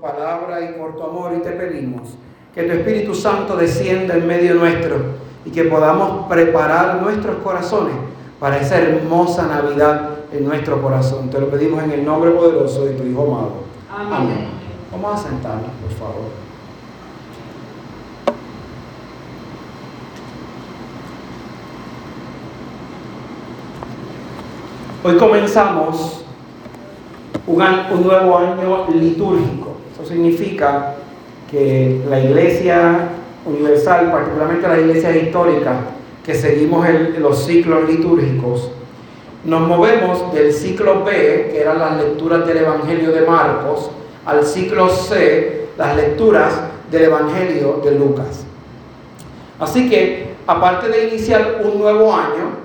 palabra y por tu amor y te pedimos que tu Espíritu Santo descienda en medio nuestro y que podamos preparar nuestros corazones para esa hermosa Navidad en nuestro corazón. Te lo pedimos en el nombre poderoso de tu Hijo amado. Amén. Vamos a sentarnos, por favor. Hoy comenzamos un, un nuevo año litúrgico. Eso significa que la iglesia universal, particularmente la iglesia histórica, que seguimos los ciclos litúrgicos, nos movemos del ciclo B, que eran las lecturas del Evangelio de Marcos, al ciclo C, las lecturas del Evangelio de Lucas. Así que, aparte de iniciar un nuevo año,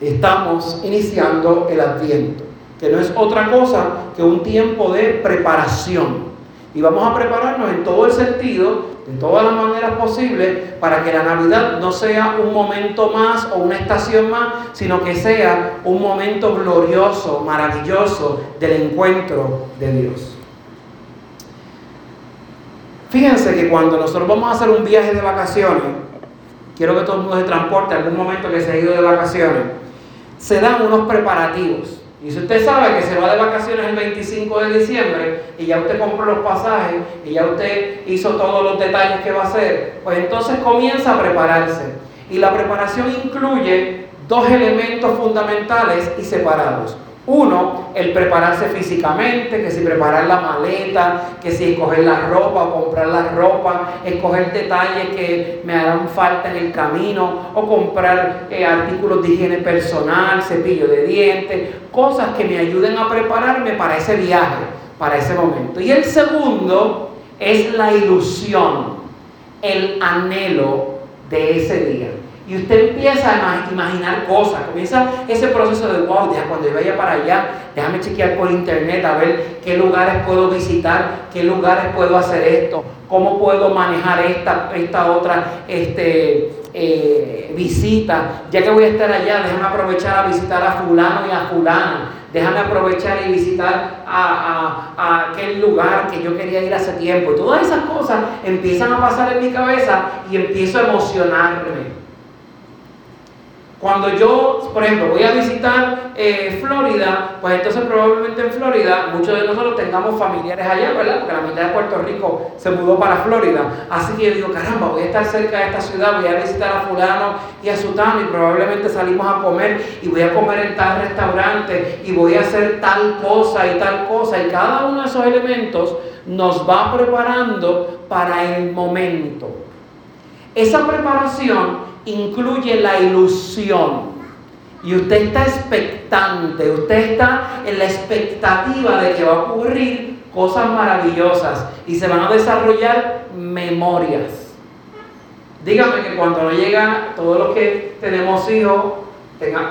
estamos iniciando el Adviento, que no es otra cosa que un tiempo de preparación y vamos a prepararnos en todo el sentido, de todas las maneras posibles, para que la Navidad no sea un momento más o una estación más, sino que sea un momento glorioso, maravilloso del encuentro de Dios. Fíjense que cuando nosotros vamos a hacer un viaje de vacaciones, quiero que todo el mundo se transporte algún momento que se ha ido de vacaciones, se dan unos preparativos. Y si usted sabe que se va de vacaciones el 25 de diciembre y ya usted compró los pasajes y ya usted hizo todos los detalles que va a hacer, pues entonces comienza a prepararse. Y la preparación incluye dos elementos fundamentales y separados. Uno, el prepararse físicamente, que si preparar la maleta, que si escoger la ropa o comprar la ropa, escoger detalles que me harán falta en el camino, o comprar eh, artículos de higiene personal, cepillo de dientes, cosas que me ayuden a prepararme para ese viaje, para ese momento. Y el segundo es la ilusión, el anhelo de ese día. Y usted empieza a imaginar cosas, comienza ese proceso de, wow, ya cuando yo vaya para allá, déjame chequear por internet a ver qué lugares puedo visitar, qué lugares puedo hacer esto, cómo puedo manejar esta, esta otra este, eh, visita. Ya que voy a estar allá, déjame aprovechar a visitar a fulano y a fulana. Déjame aprovechar y visitar a, a, a, aquel lugar que yo quería ir hace tiempo. Todas esas cosas empiezan a pasar en mi cabeza y empiezo a emocionarme. Cuando yo, por ejemplo, voy a visitar eh, Florida, pues entonces probablemente en Florida muchos de nosotros tengamos familiares allá, ¿verdad? Porque la mitad de Puerto Rico se mudó para Florida. Así que yo digo, caramba, voy a estar cerca de esta ciudad, voy a visitar a fulano y a sutano y probablemente salimos a comer y voy a comer en tal restaurante y voy a hacer tal cosa y tal cosa. Y cada uno de esos elementos nos va preparando para el momento. Esa preparación incluye la ilusión. Y usted está expectante, usted está en la expectativa de que va a ocurrir cosas maravillosas y se van a desarrollar memorias. Dígame que cuando no llega, todos los que tenemos hijos,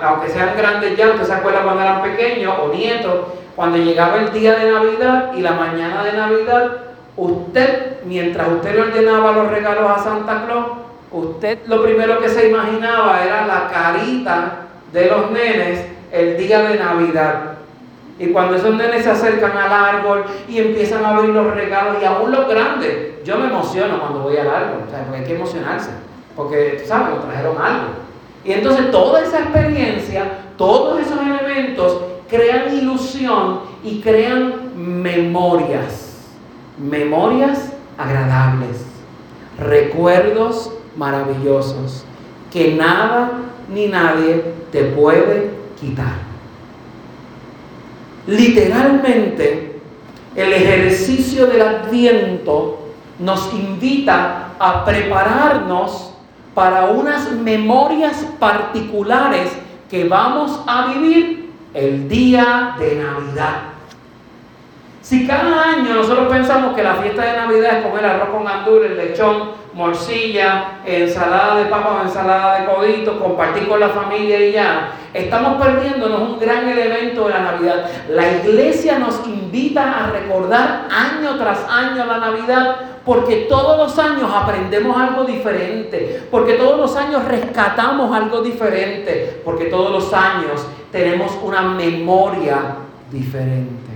aunque sean grandes ya, usted se acuerda cuando eran pequeños o nietos, cuando llegaba el día de Navidad y la mañana de Navidad, usted, mientras usted le ordenaba los regalos a Santa Claus, usted lo primero que se imaginaba era la carita de los nenes el día de Navidad. Y cuando esos nenes se acercan al árbol y empiezan a abrir los regalos, y aún los grandes, yo me emociono cuando voy al árbol, o sea, hay que emocionarse, porque, ¿sabes? Me trajeron algo. Y entonces toda esa experiencia, todos esos elementos crean ilusión y crean memorias, memorias agradables, recuerdos maravillosos que nada ni nadie te puede quitar. Literalmente, el ejercicio del adviento nos invita a prepararnos para unas memorias particulares que vamos a vivir el día de Navidad. Si cada año nosotros pensamos que la fiesta de Navidad es comer arroz con gandules, lechón, morcilla, ensalada de papas, ensalada de coditos, compartir con la familia y ya, estamos perdiéndonos un gran elemento de la Navidad. La iglesia nos invita a recordar año tras año la Navidad porque todos los años aprendemos algo diferente, porque todos los años rescatamos algo diferente, porque todos los años tenemos una memoria diferente.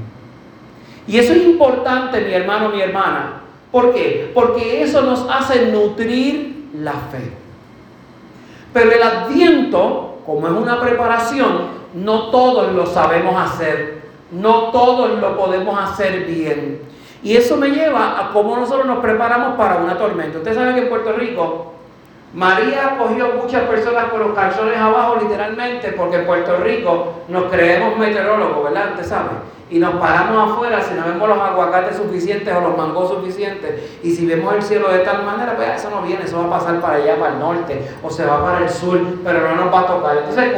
Y eso es importante, mi hermano, mi hermana. ¿Por qué? Porque eso nos hace nutrir la fe. Pero el adviento, como es una preparación, no todos lo sabemos hacer. No todos lo podemos hacer bien. Y eso me lleva a cómo nosotros nos preparamos para una tormenta. Usted sabe que en Puerto Rico María cogió muchas personas con los calzones abajo literalmente porque en Puerto Rico nos creemos meteorólogos, ¿verdad? Usted sabe. Y nos paramos afuera si no vemos los aguacates suficientes o los mangos suficientes. Y si vemos el cielo de tal manera, pues eso no viene, eso va a pasar para allá, para el norte, o se va para el sur, pero no nos va a tocar. Entonces,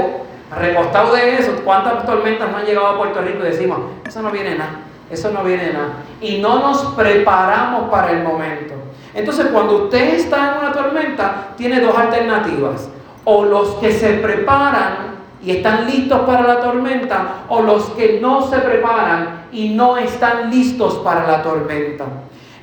recostado de eso, ¿cuántas tormentas no han llegado a Puerto Rico y decimos, eso no viene nada, eso no viene nada? Y no nos preparamos para el momento. Entonces, cuando usted está en una tormenta, tiene dos alternativas. O los que se preparan y están listos para la tormenta, o los que no se preparan y no están listos para la tormenta.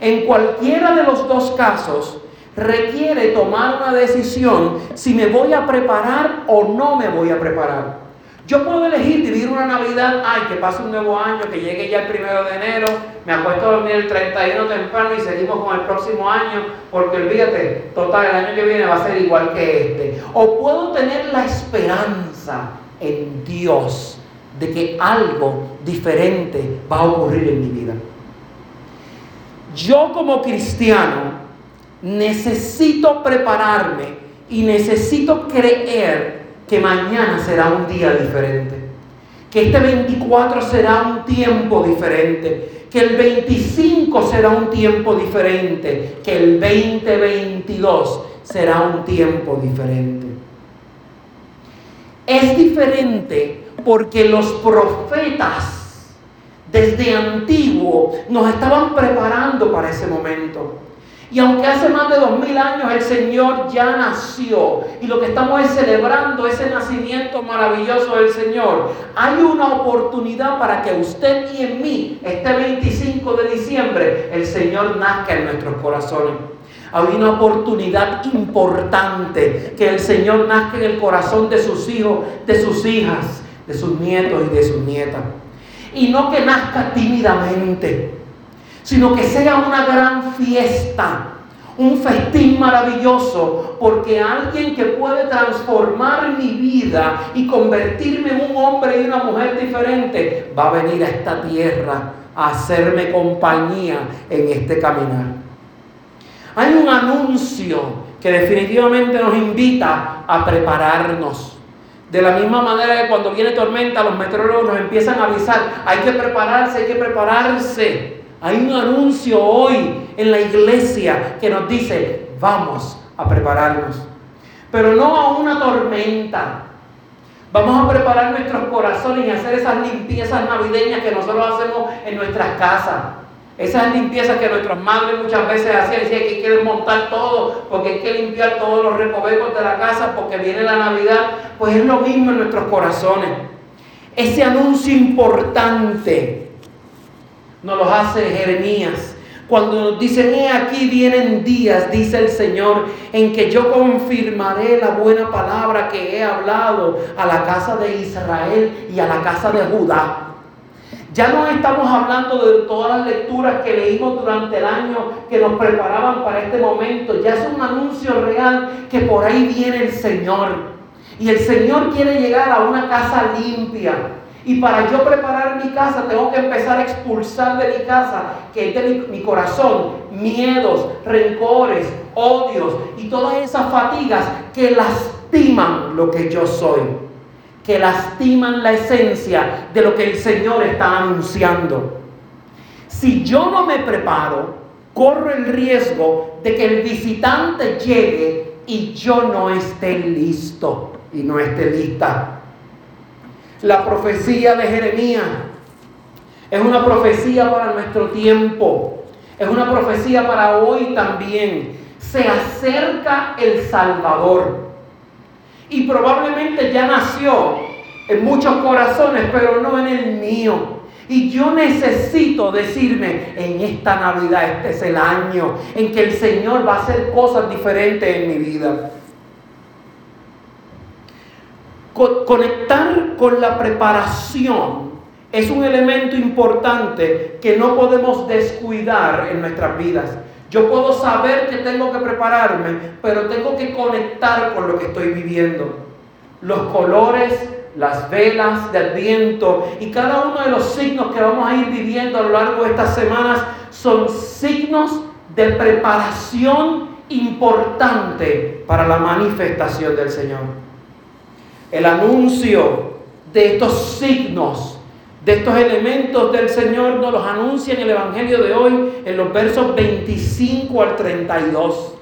En cualquiera de los dos casos, requiere tomar una decisión si me voy a preparar o no me voy a preparar. Yo puedo elegir vivir una Navidad, ay, que pase un nuevo año, que llegue ya el primero de enero, me acuesto a dormir el 31 temprano y seguimos con el próximo año, porque olvídate, total, el año que viene va a ser igual que este. O puedo tener la esperanza en Dios de que algo diferente va a ocurrir en mi vida. Yo como cristiano necesito prepararme y necesito creer que mañana será un día diferente. Que este 24 será un tiempo diferente. Que el 25 será un tiempo diferente. Que el 2022 será un tiempo diferente. Es diferente porque los profetas desde antiguo nos estaban preparando para ese momento. Y aunque hace más de dos mil años el Señor ya nació y lo que estamos es celebrando ese nacimiento maravilloso del Señor, hay una oportunidad para que usted y en mí, este 25 de diciembre, el Señor nazca en nuestros corazones. Hay una oportunidad importante que el Señor nazca en el corazón de sus hijos, de sus hijas, de sus nietos y de sus nietas. Y no que nazca tímidamente sino que sea una gran fiesta, un festín maravilloso, porque alguien que puede transformar mi vida y convertirme en un hombre y una mujer diferente, va a venir a esta tierra a hacerme compañía en este caminar. Hay un anuncio que definitivamente nos invita a prepararnos. De la misma manera que cuando viene tormenta, los meteorólogos nos empiezan a avisar, hay que prepararse, hay que prepararse. Hay un anuncio hoy en la iglesia que nos dice, vamos a prepararnos. Pero no a una tormenta. Vamos a preparar nuestros corazones y hacer esas limpiezas navideñas que nosotros hacemos en nuestras casas. Esas limpiezas que nuestras madres muchas veces hacían, decían que quieren montar todo, porque hay que limpiar todos los recovecos de la casa, porque viene la Navidad. Pues es lo mismo en nuestros corazones. Ese anuncio importante nos lo hace Jeremías. Cuando dicen, he aquí vienen días, dice el Señor, en que yo confirmaré la buena palabra que he hablado a la casa de Israel y a la casa de Judá. Ya no estamos hablando de todas las lecturas que leímos durante el año que nos preparaban para este momento. Ya es un anuncio real que por ahí viene el Señor. Y el Señor quiere llegar a una casa limpia, y para yo preparar mi casa, tengo que empezar a expulsar de mi casa, que es de mi, corazón, miedos, rencores, odios y todas esas fatigas que lastiman lo que yo soy, que lastiman la esencia de lo que el Señor está anunciando. Si yo no me preparo, corro el riesgo de que el visitante llegue y yo no esté listo y no esté lista la profecía de Jeremías es una profecía para nuestro tiempo. Es una profecía para hoy también. Se acerca el Salvador. Y probablemente ya nació en muchos corazones, pero no en el mío. Y yo necesito decirme, en esta Navidad, este es el año en que el Señor va a hacer cosas diferentes en mi vida conectar con la preparación es un elemento importante que no podemos descuidar en nuestras vidas. Yo puedo saber que tengo que prepararme, pero tengo que conectar con lo que estoy viviendo. Los colores, las velas de Adviento y cada uno de los signos que vamos a ir viviendo a lo largo de estas semanas son signos de preparación importante para la manifestación del Señor. El anuncio de estos signos de estos elementos del Señor nos los anuncia en el Evangelio de hoy, en los versos 25 al 32.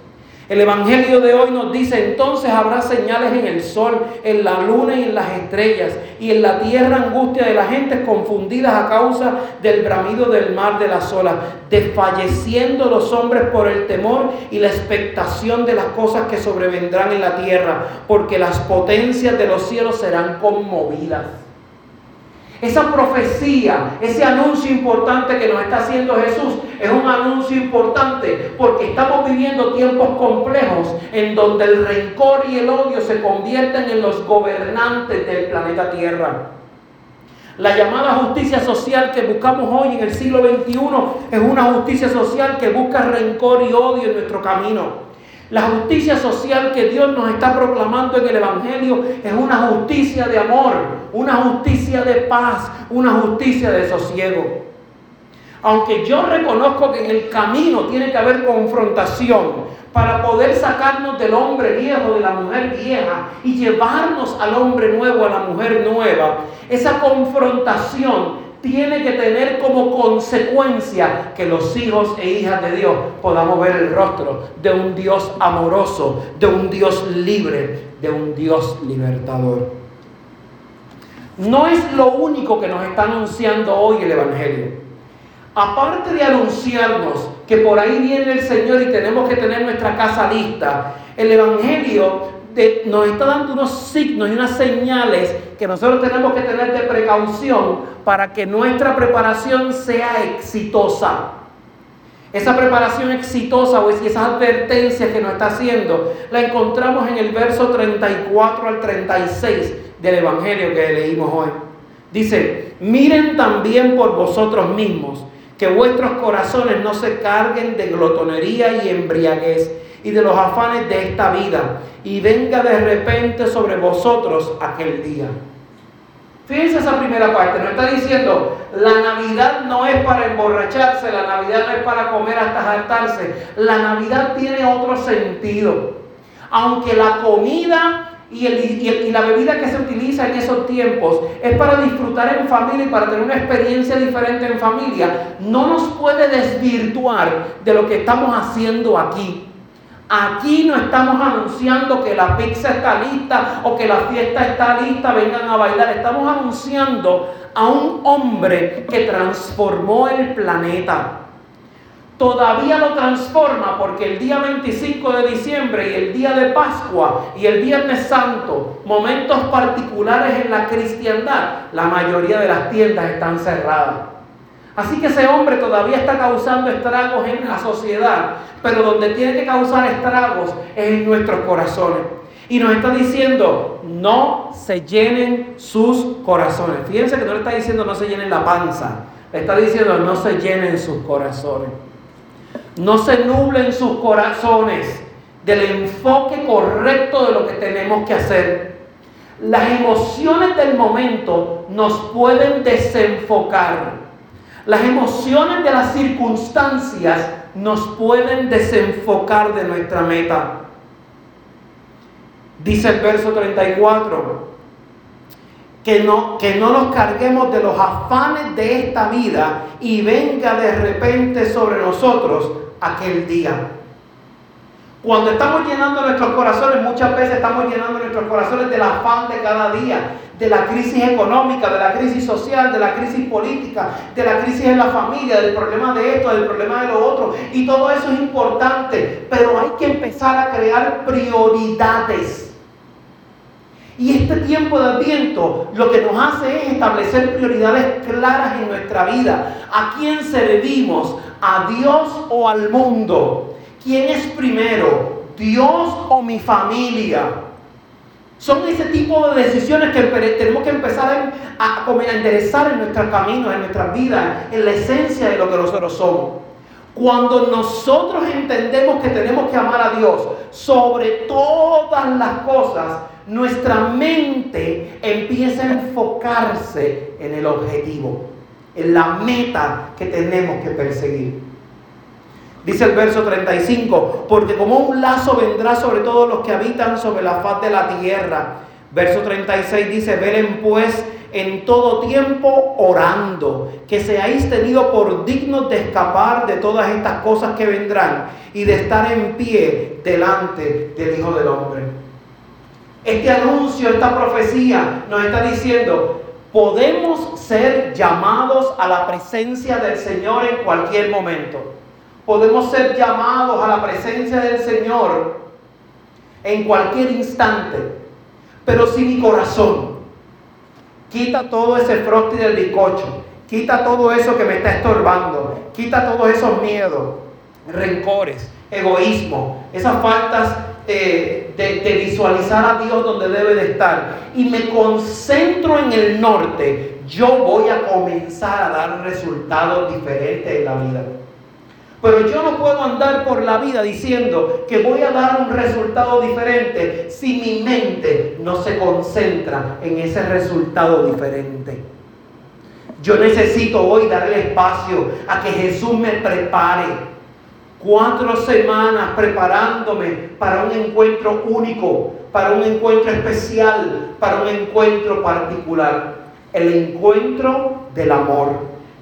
El Evangelio de hoy nos dice, entonces habrá señales en el sol, en la luna y en las estrellas, y en la tierra angustia de las gentes confundidas a causa del bramido del mar de las olas, desfalleciendo los hombres por el temor y la expectación de las cosas que sobrevendrán en la tierra, porque las potencias de los cielos serán conmovidas. Esa profecía, ese anuncio importante que nos está haciendo Jesús, es un anuncio importante porque estamos viviendo tiempos complejos en donde el rencor y el odio se convierten en los gobernantes del planeta Tierra. La llamada justicia social que buscamos hoy en el siglo XXI es una justicia social que busca rencor y odio en nuestro camino. La justicia social que Dios nos está proclamando en el Evangelio es una justicia de amor, una justicia de paz, una justicia de sosiego. Aunque yo reconozco que en el camino tiene que haber confrontación para poder sacarnos del hombre viejo, de la mujer vieja y llevarnos al hombre nuevo, a la mujer nueva, esa confrontación tiene que tener como consecuencia que los hijos e hijas de Dios podamos ver el rostro de un Dios amoroso, de un Dios libre, de un Dios libertador. No es lo único que nos está anunciando hoy el Evangelio. Aparte de anunciarnos que por ahí viene el Señor y tenemos que tener nuestra casa lista, el Evangelio nos está dando unos signos y unas señales que nosotros tenemos que tener de precaución para que nuestra preparación sea exitosa. Esa preparación exitosa o esas advertencias que nos está haciendo, la encontramos en el verso 34 al 36 del Evangelio que leímos hoy. Dice, miren también por vosotros mismos, que vuestros corazones no se carguen de glotonería y embriaguez y de los afanes de esta vida, y venga de repente sobre vosotros aquel día. Fíjense esa primera parte, nos está diciendo, la Navidad no es para emborracharse, la Navidad no es para comer hasta saltarse, la Navidad tiene otro sentido. Aunque la comida y, y, la bebida que se utiliza en esos tiempos es para disfrutar en familia y para tener una experiencia diferente en familia, no nos puede desvirtuar de lo que estamos haciendo aquí. Aquí no estamos anunciando que la pizza está lista o que la fiesta está lista, vengan a bailar. Estamos anunciando a un hombre que transformó el planeta. Todavía lo transforma porque el día 25 de diciembre y el día de Pascua y el Viernes Santo, momentos particulares en la cristiandad, la mayoría de las tiendas están cerradas. Así que ese hombre todavía está causando estragos en la sociedad, pero donde tiene que causar estragos es en nuestros corazones. Y nos está diciendo, no se llenen sus corazones. Fíjense que no le está diciendo no se llenen la panza, le está diciendo no se llenen sus corazones. No se nublen sus corazones del enfoque correcto de lo que tenemos que hacer. Las emociones del momento nos pueden desenfocar. Las emociones de las circunstancias nos pueden desenfocar de nuestra meta. Dice el verso 34, que no, que no nos carguemos de los afanes de esta vida y venga de repente sobre nosotros aquel día. Cuando estamos llenando nuestros corazones, muchas veces estamos llenando nuestros corazones del afán de cada día, de la crisis económica, de la crisis social, de la crisis política, de la crisis en la familia, del problema de esto, del problema de lo otro. Y todo eso es importante, pero hay que empezar a crear prioridades. Y este tiempo de adviento lo que nos hace es establecer prioridades claras en nuestra vida. ¿A quién servimos? ¿A Dios o al mundo? ¿Quién es primero? ¿Dios o mi familia? Son ese tipo de decisiones que tenemos que empezar a, a enderezar en nuestros caminos, en nuestras vidas, en la esencia de lo que nosotros somos. Cuando nosotros entendemos que tenemos que amar a Dios sobre todas las cosas, nuestra mente empieza a enfocarse en el objetivo, en la meta que tenemos que perseguir. Dice el verso 35, porque como un lazo vendrá sobre todos los que habitan sobre la faz de la tierra. Verso 36 dice, velen pues en todo tiempo orando, que seáis tenidos por dignos de escapar de todas estas cosas que vendrán y de estar en pie delante del Hijo del Hombre. Este anuncio, esta profecía nos está diciendo, podemos ser llamados a la presencia del Señor en cualquier momento. Podemos ser llamados a la presencia del Señor en cualquier instante. Pero si mi corazón quita todo ese frosty del bizcocho, quita todo eso que me está estorbando, quita todos esos miedos, rencores, egoísmo, esas faltas de, visualizar a Dios donde debe de estar y me concentro en el norte, yo voy a comenzar a dar resultados diferentes en la vida. Pero yo no puedo andar por la vida diciendo que voy a dar un resultado diferente si mi mente no se concentra en ese resultado diferente. Yo necesito hoy darle espacio a que Jesús me prepare. Cuatro semanas preparándome para un encuentro único, para un encuentro especial, para un encuentro particular. El encuentro del amor,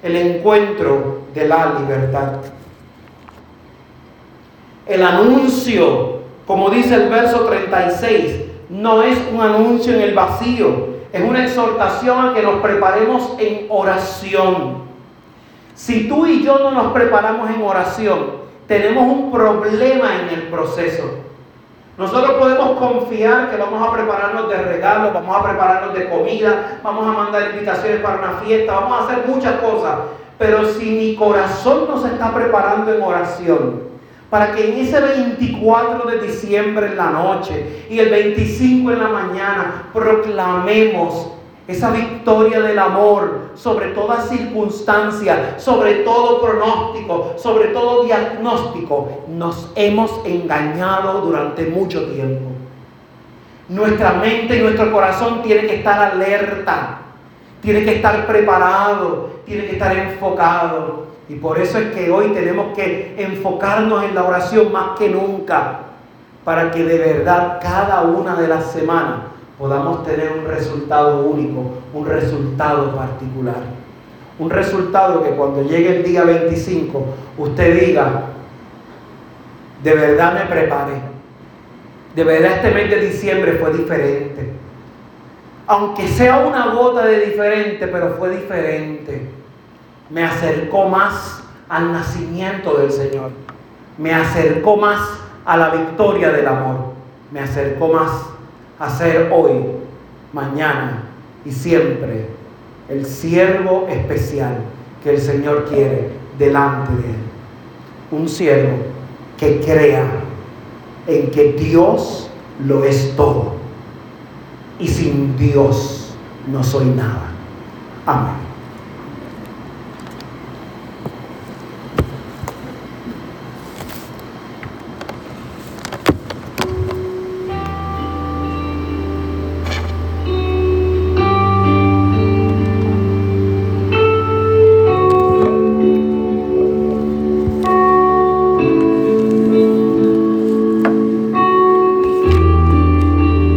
el encuentro de la libertad. El anuncio, como dice el verso 36, no es un anuncio en el vacío, es una exhortación a que nos preparemos en oración. Si tú y yo no nos preparamos en oración, tenemos un problema en el proceso. Nosotros podemos confiar que vamos a prepararnos de regalos, vamos a prepararnos de comida, vamos a mandar invitaciones para una fiesta, vamos a hacer muchas cosas. Pero si mi corazón no se está preparando en oración, para que en ese 24 de diciembre en la noche y el 25 en la mañana proclamemos esa victoria del amor sobre toda circunstancia, sobre todo pronóstico, sobre todo diagnóstico. Nos hemos engañado durante mucho tiempo. Nuestra mente y nuestro corazón tiene que estar alerta, tiene que estar preparado, tiene que estar enfocado. Y por eso es que hoy tenemos que enfocarnos en la oración más que nunca, para que de verdad cada una de las semanas podamos tener un resultado único, un resultado particular. Un resultado que cuando llegue el día 25 usted diga, de verdad me preparé. De verdad este mes de diciembre fue diferente. Aunque sea una gota de diferente, pero fue diferente me acercó más al nacimiento del Señor, me acercó más a la victoria del amor, me acercó más a ser hoy, mañana y siempre el siervo especial que el Señor quiere delante de él. Un siervo que crea en que Dios lo es todo y sin Dios no soy nada. Amén.